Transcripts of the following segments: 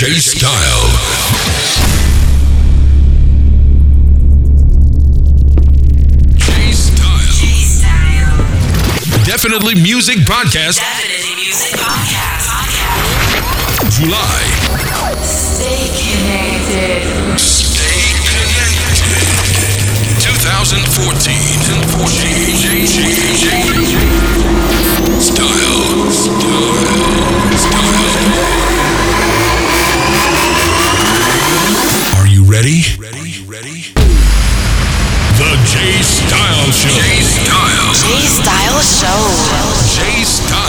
J Style. Definitely Music Podcast. Definitely Music Podcast. podcast. July. Stay connected. Stay connected. 2014. 2014. Style. Style. Style. ready? Ready? Ready? The J Style Show. J Style. Style Show. J Style.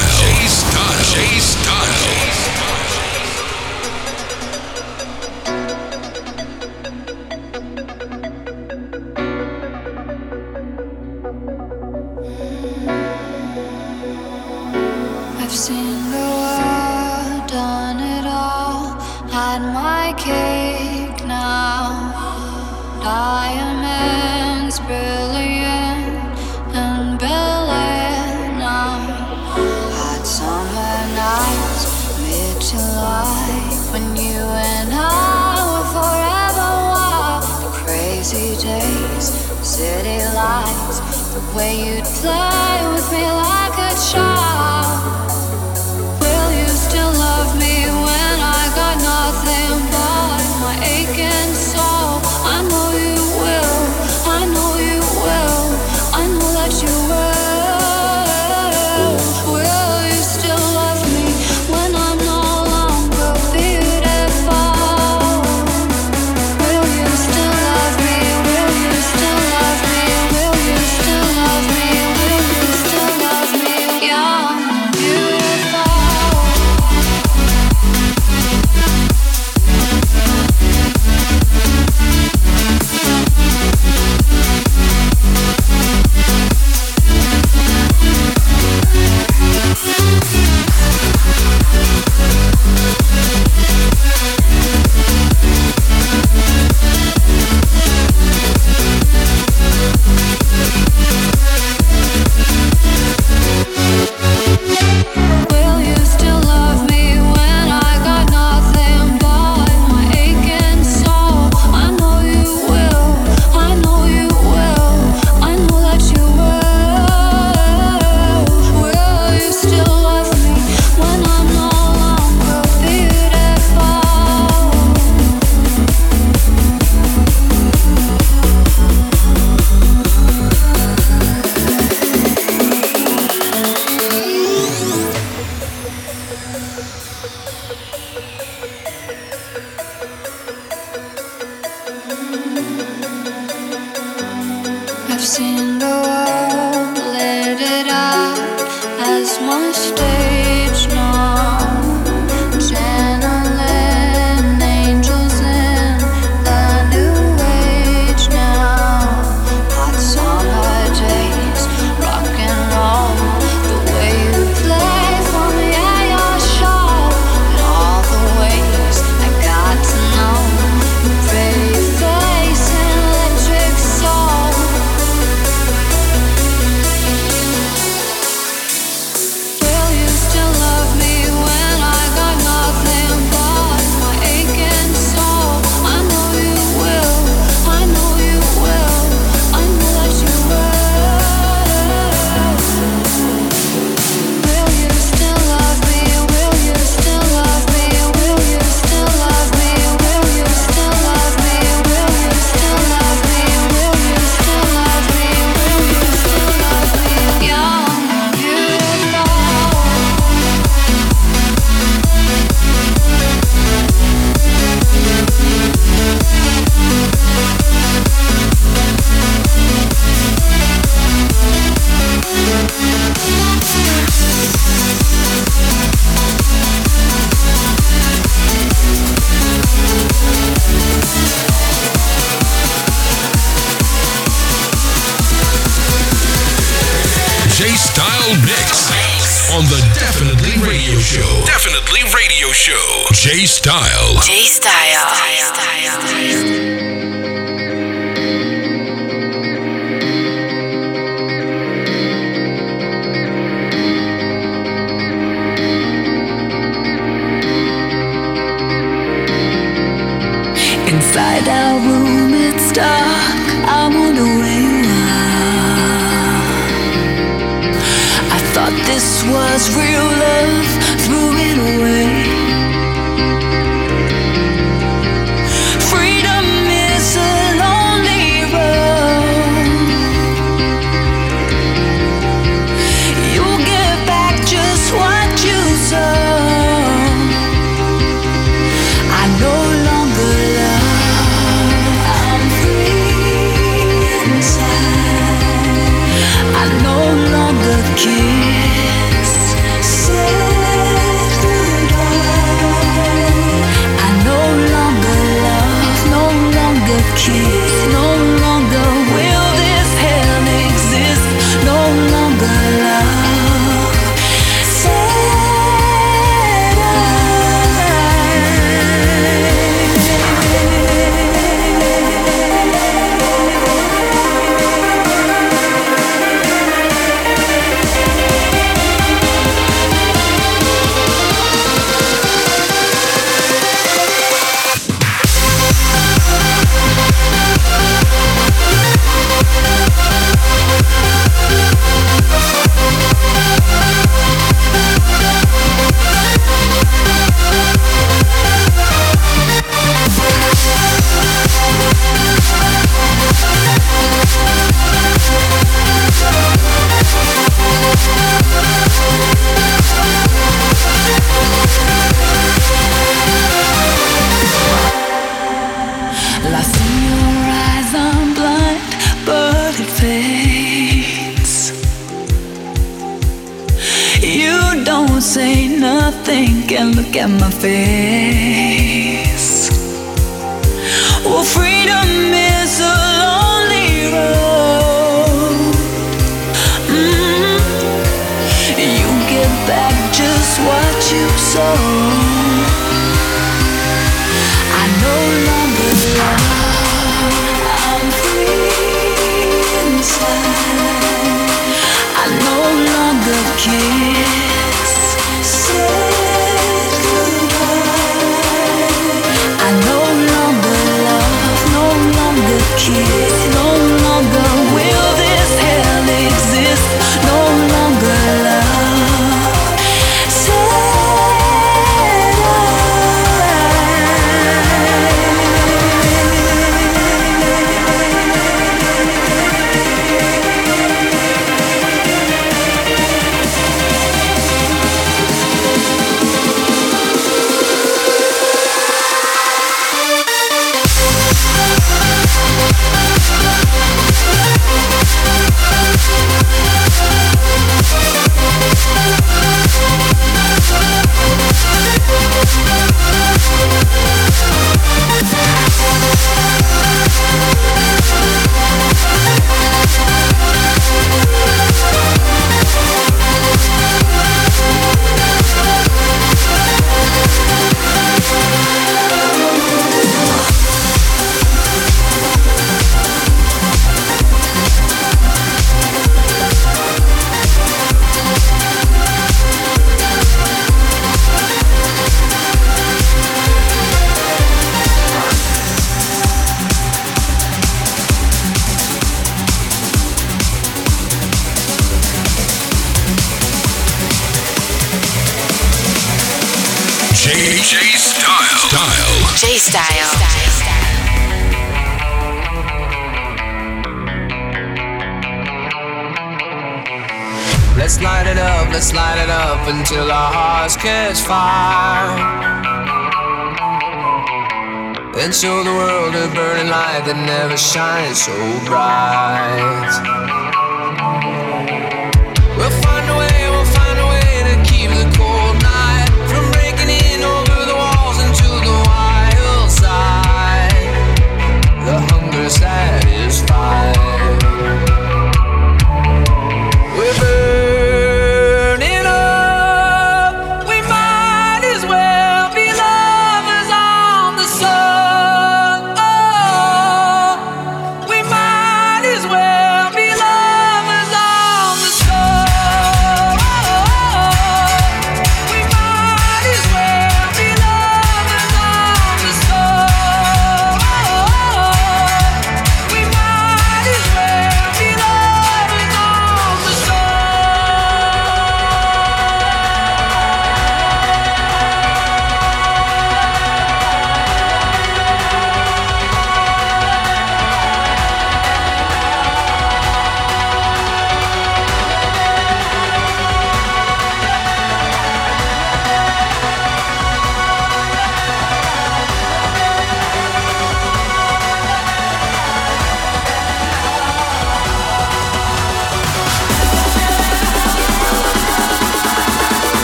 So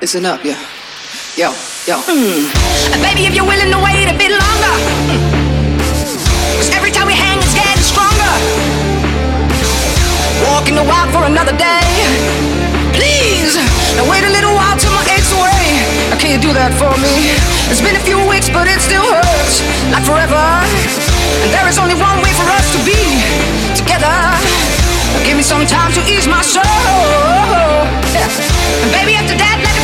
Listen up, yo. Yo, yo. And baby, if you're willing to wait a bit longer. Hmm. Cause every time we hang, it's getting stronger. Walking the walk for another day. Please, now wait a little while till my aches away. Now, can you do that for me? It's been a few weeks, but it still hurts. Like forever. And there is only one way for us to be together. Now, give me some time to ease my soul. Yeah. And baby, after that, let the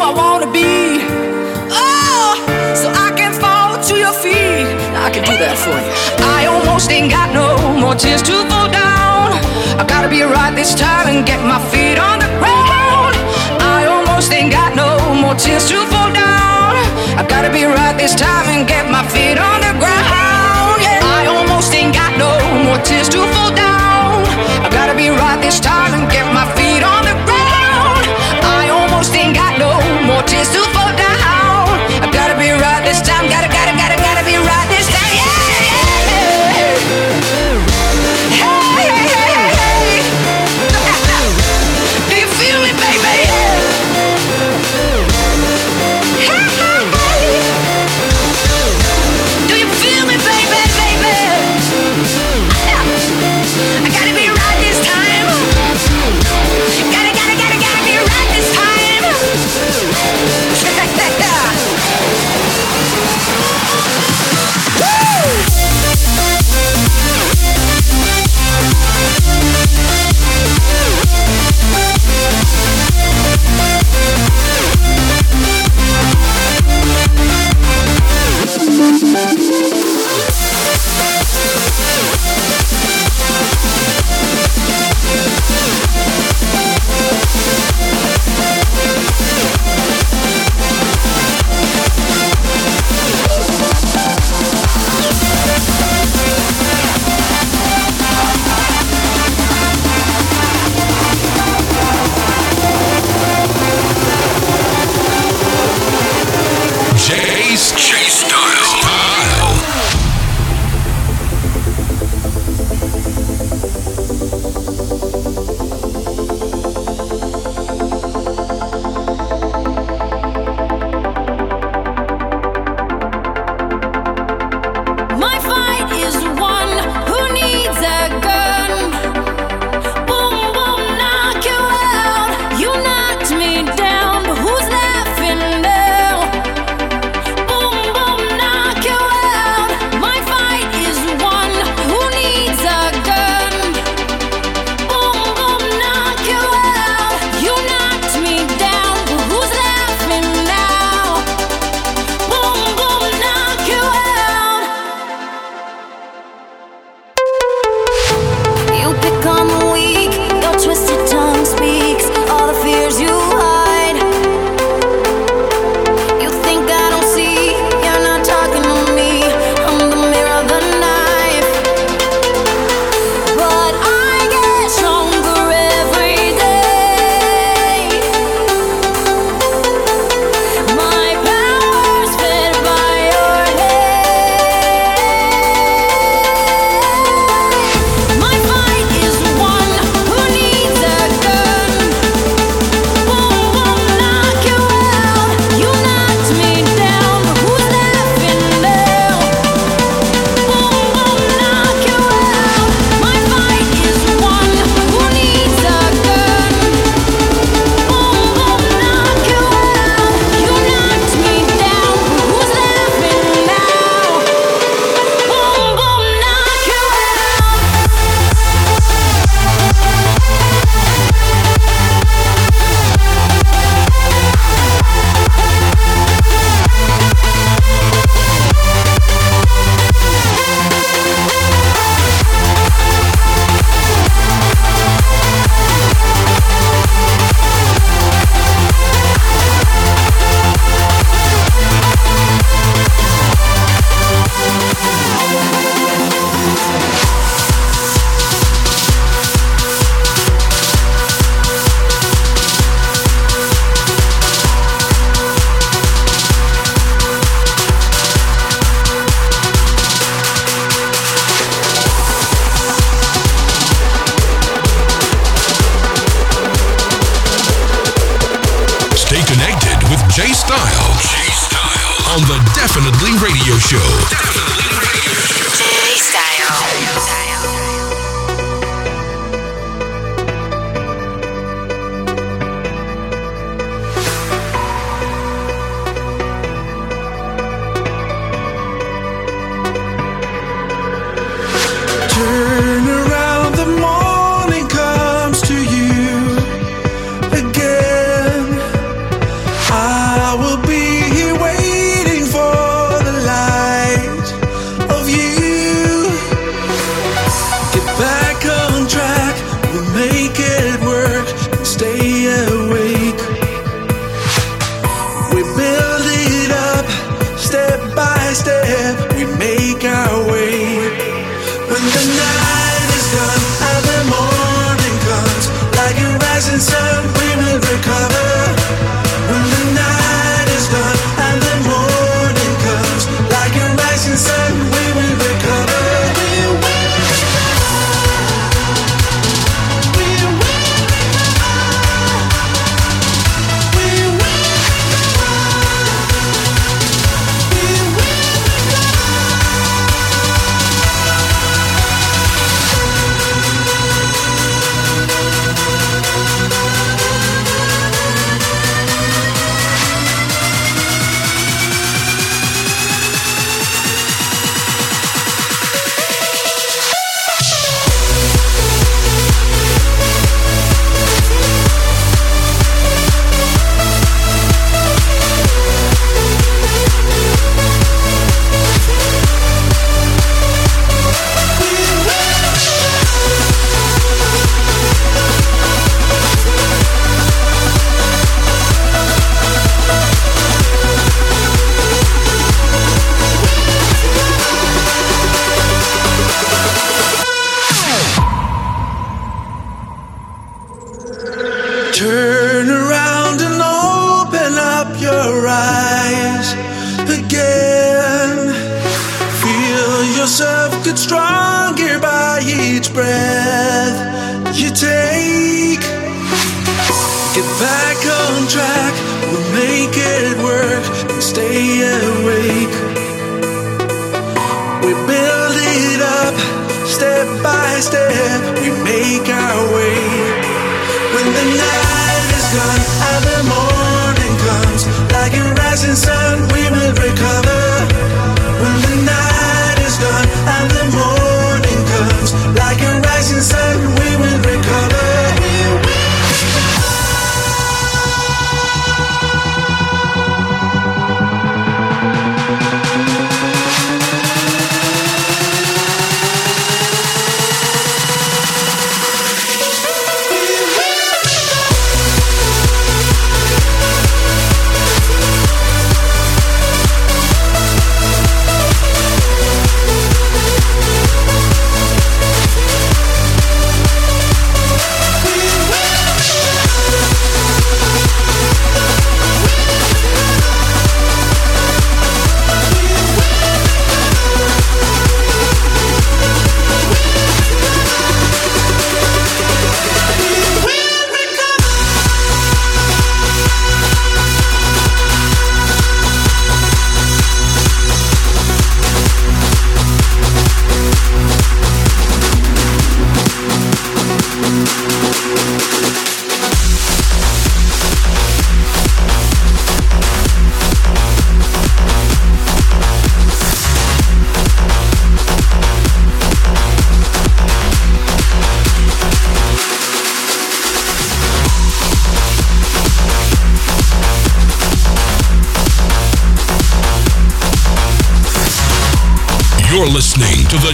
I wanna be. Oh, so I can fall to your feet. I can do that for you. I almost ain't got no more tears to fall down. I gotta be right this time and get my feet on the ground. I almost ain't got no more tears to fall down. I gotta be right this time and get my feet on the ground. Yeah. I almost ain't got no more tears to fall down. I gotta be right this time Jay Style. Jay Style. On the Definitely Radio Show. Definitely Radio Show. Jay Jay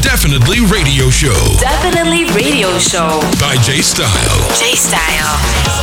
Definitely Radio Show. Definitely Radio Show. By J Style. J Style.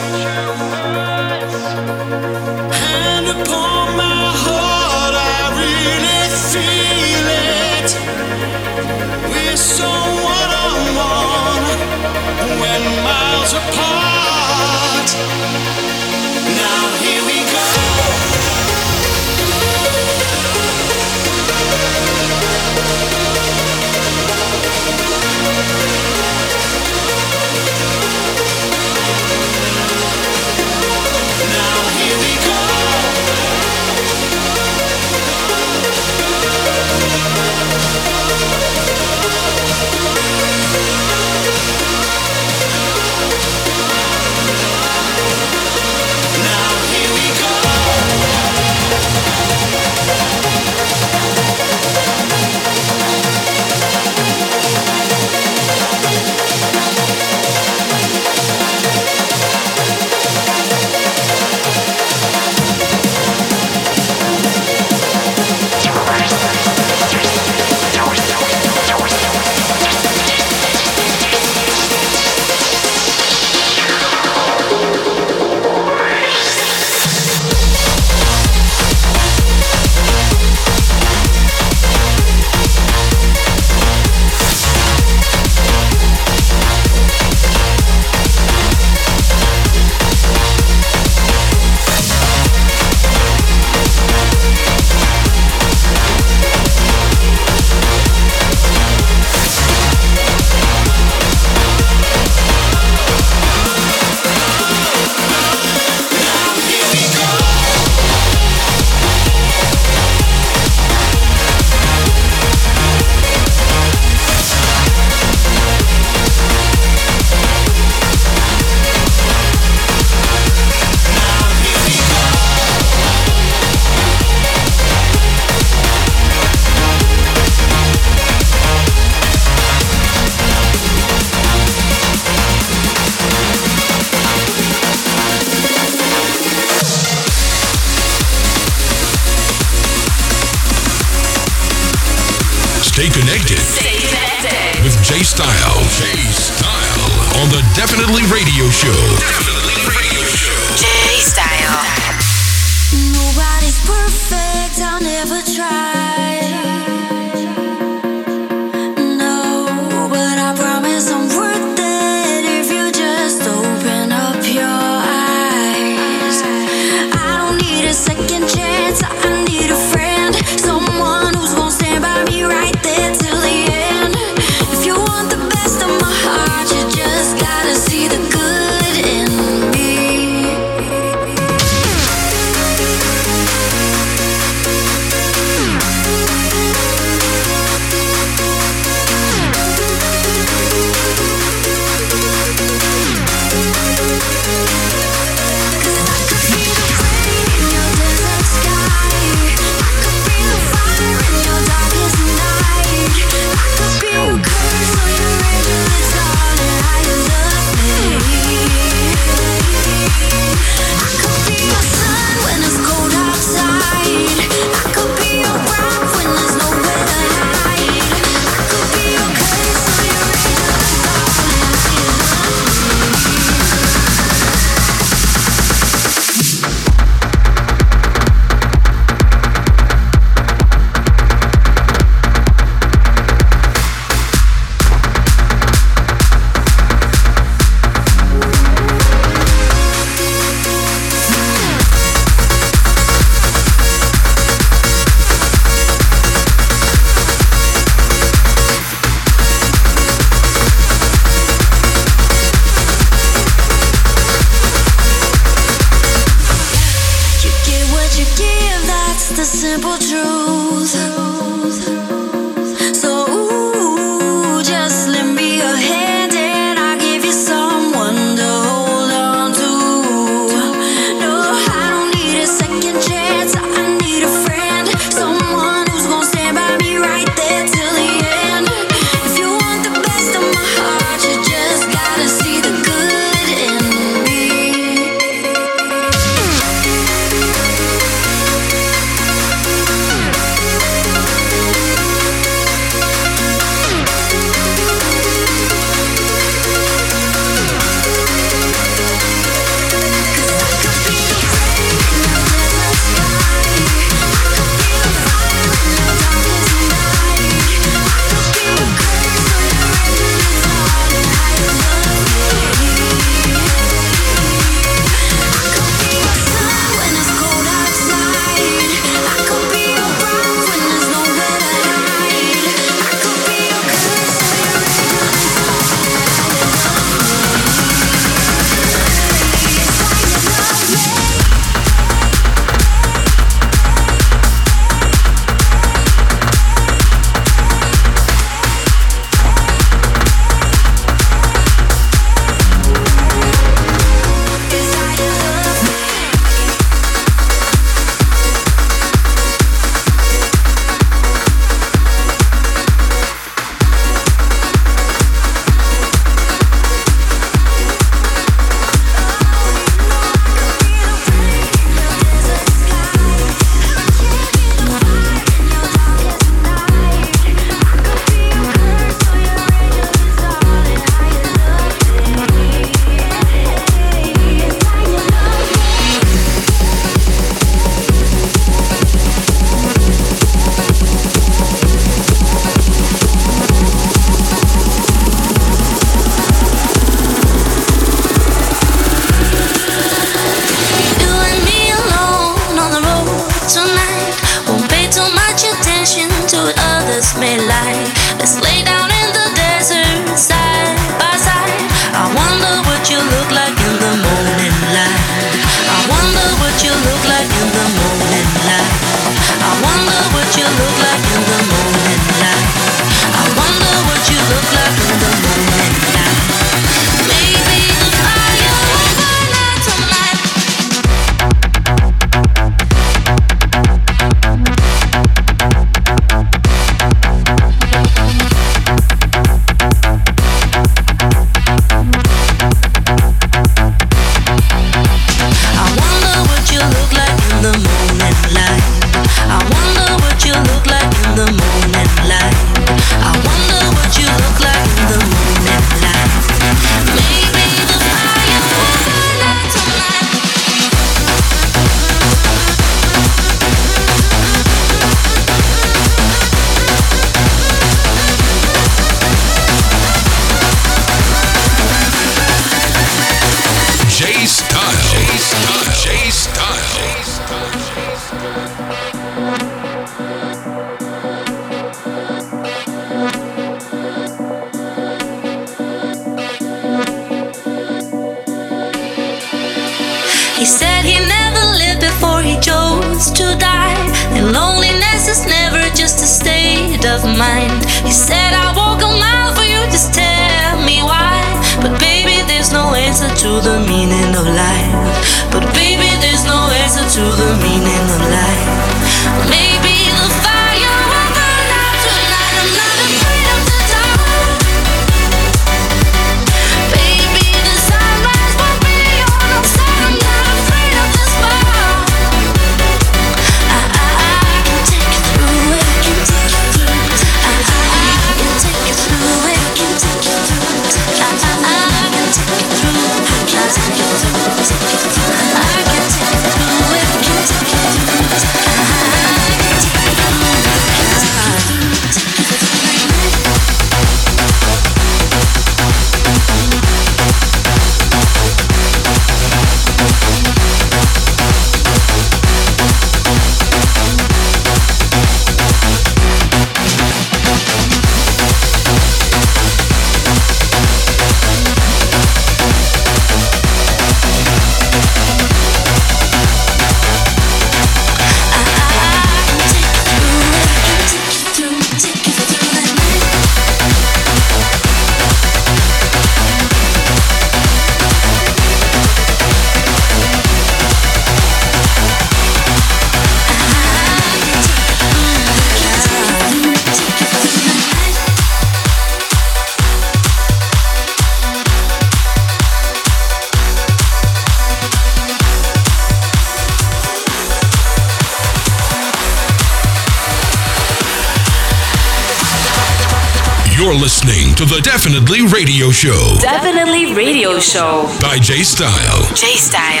Definitely Radio Show. Definitely Radio Show. By J Style. J Style.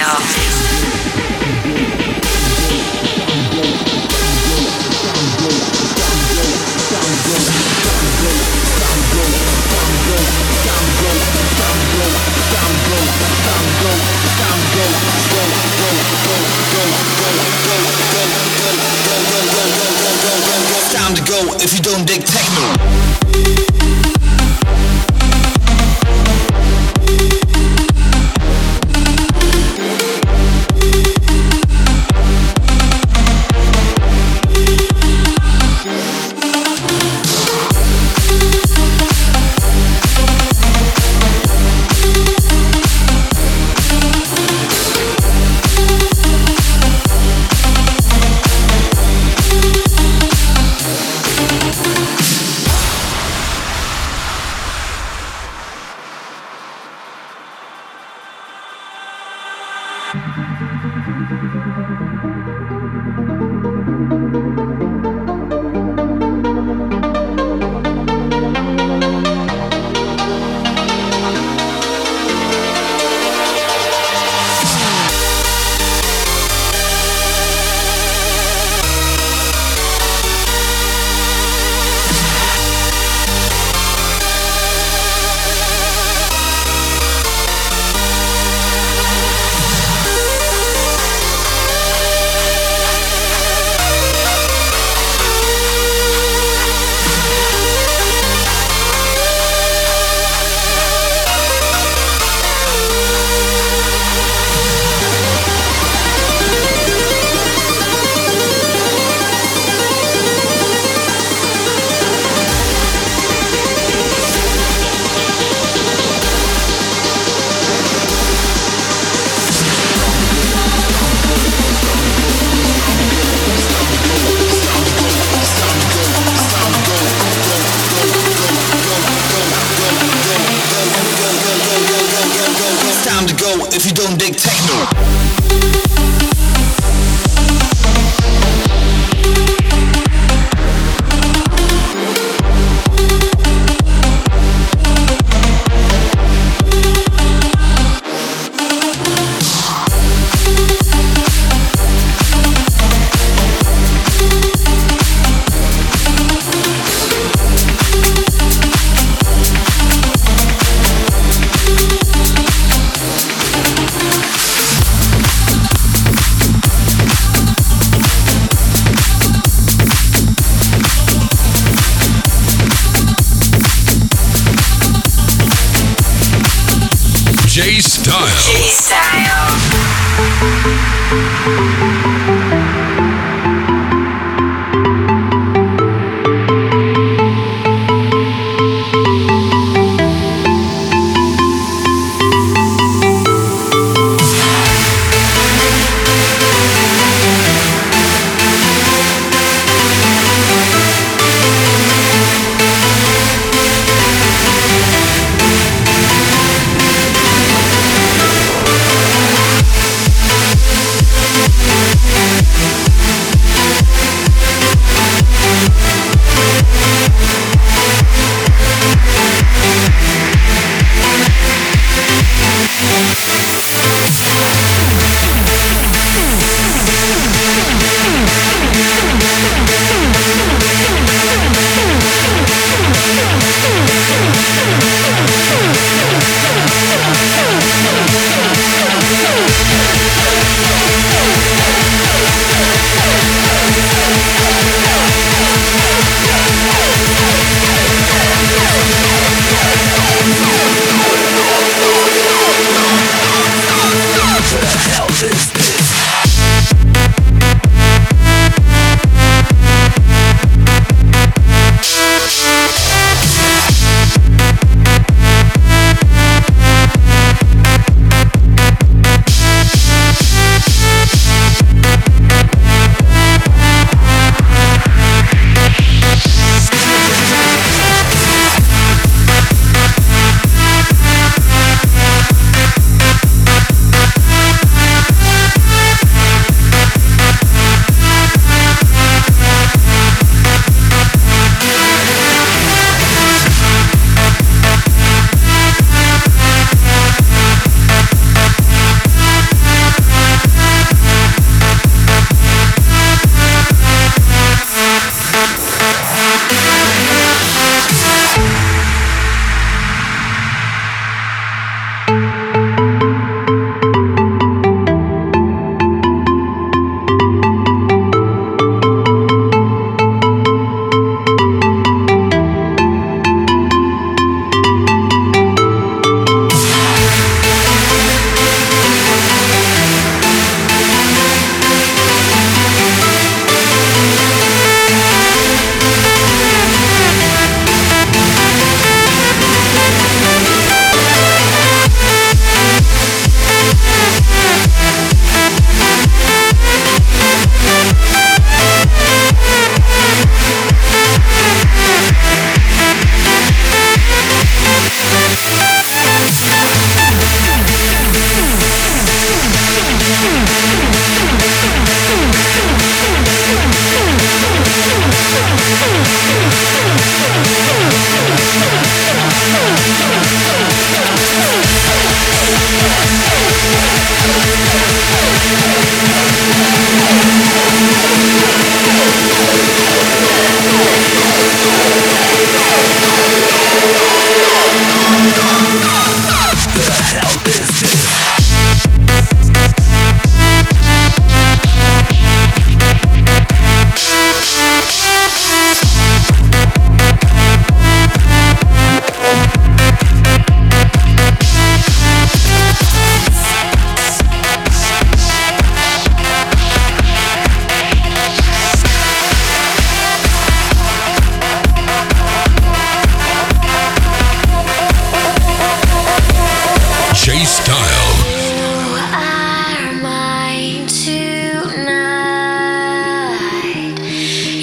Thank you.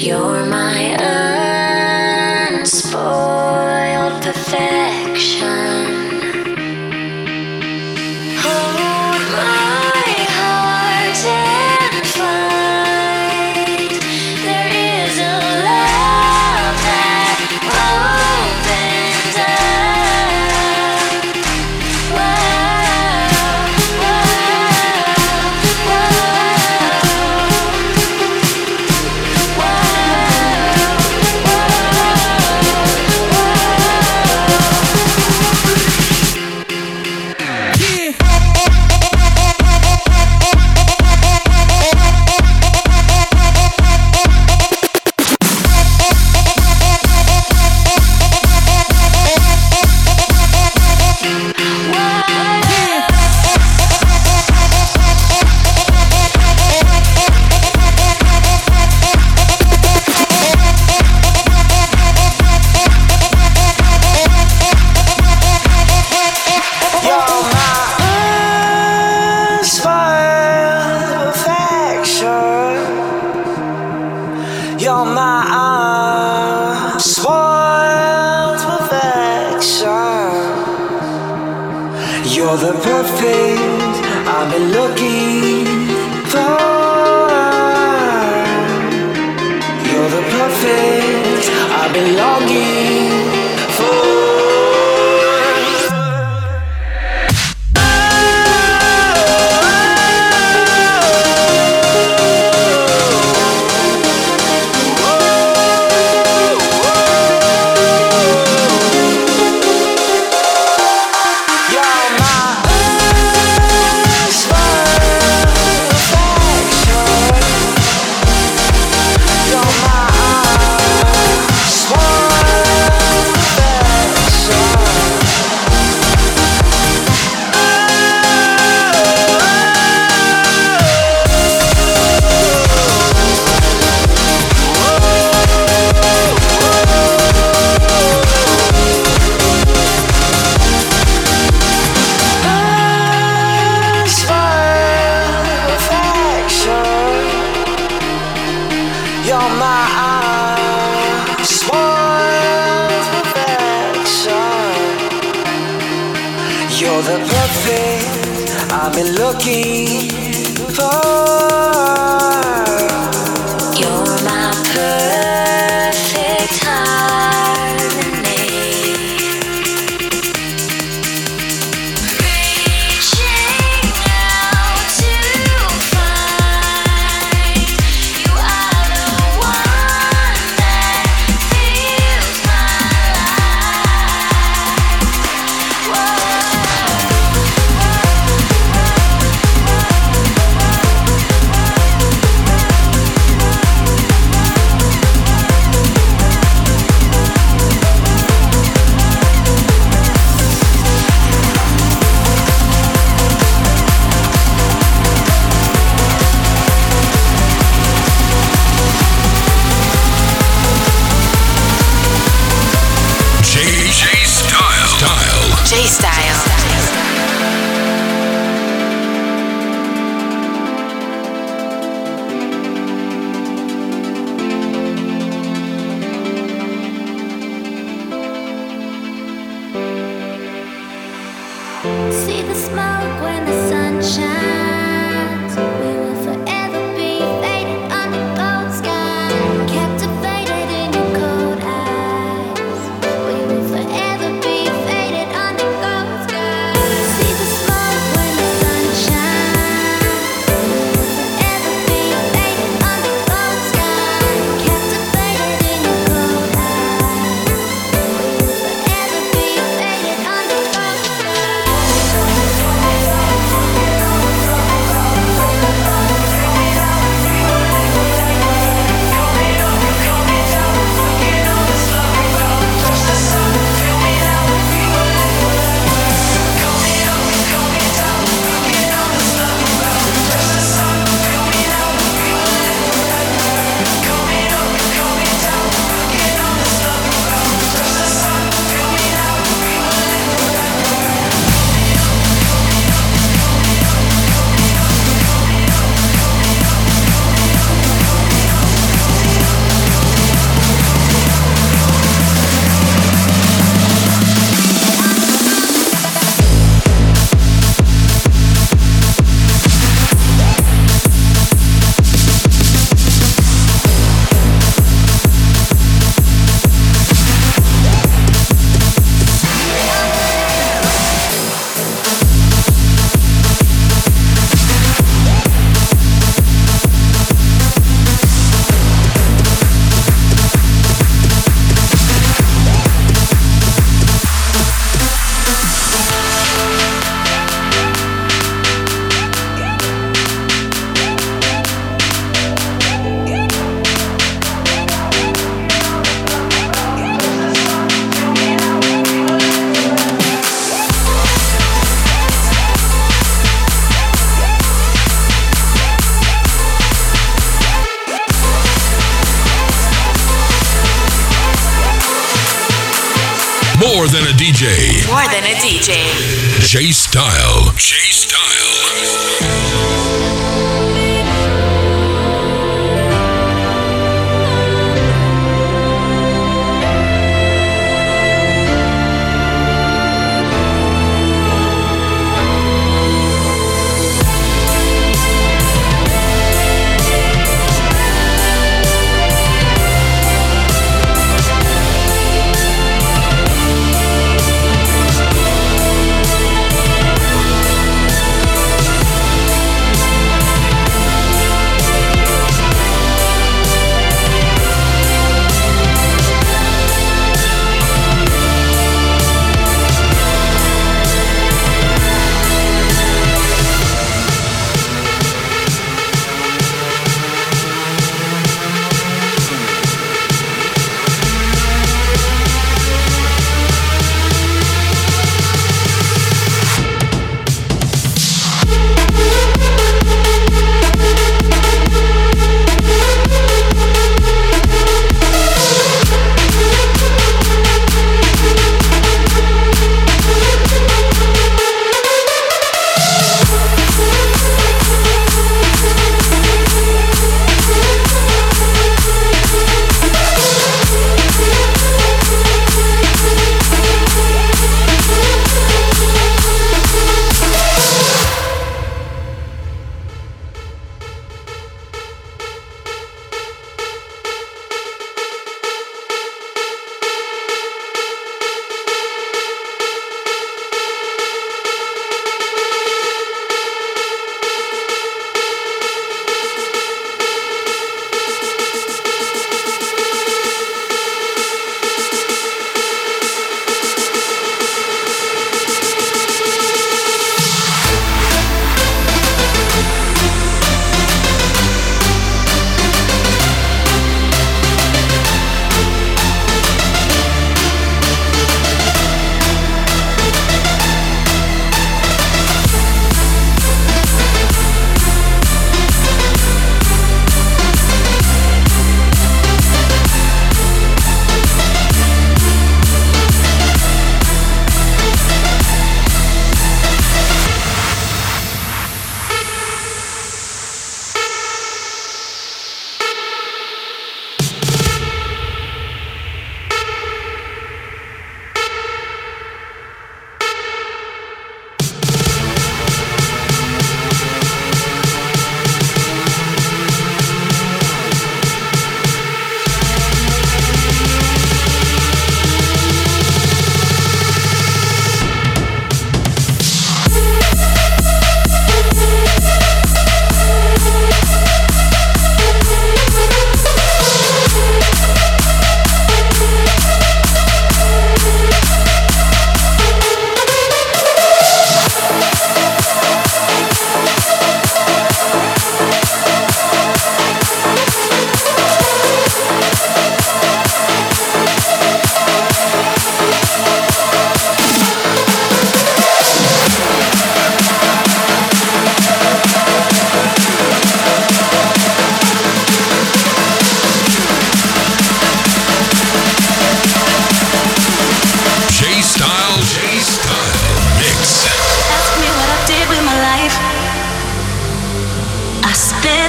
You're my More than a DJ. More than a DJ. J Style. J Style.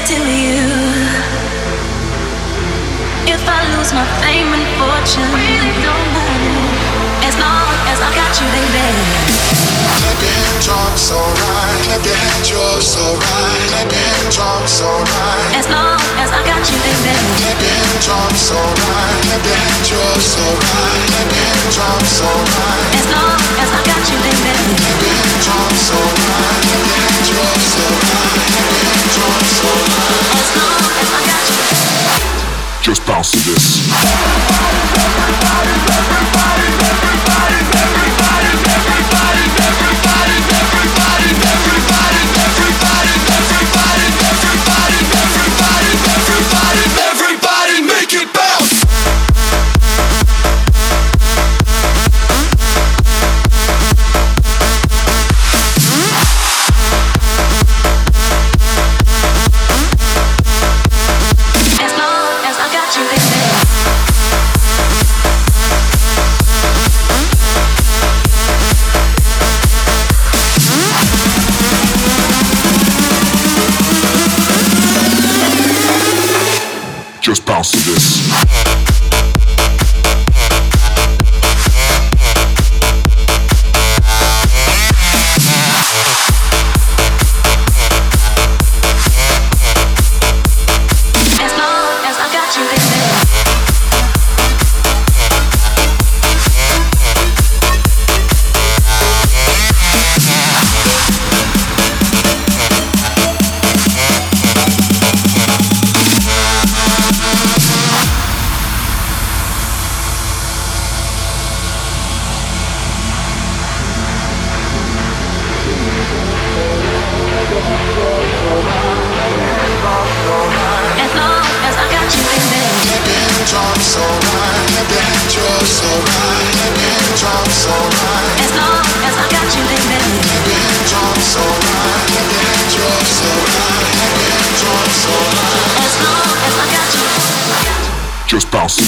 Spent you. If I lose my fame and fortune, don't matter. As long as I got you, baby. Clap your hands, drums alright. Clap your hands, yours alright. Clap your hands, alright. As long as I got you, baby. Clap your hands, alright. Clap your hands, yours alright. Clap your hands, alright. As long as I got you, baby. Clap your hands, alright. Clap your hands, yours alright. Clap your hands, alright. As long as I got you. Just bounce to this. Everybody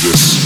Just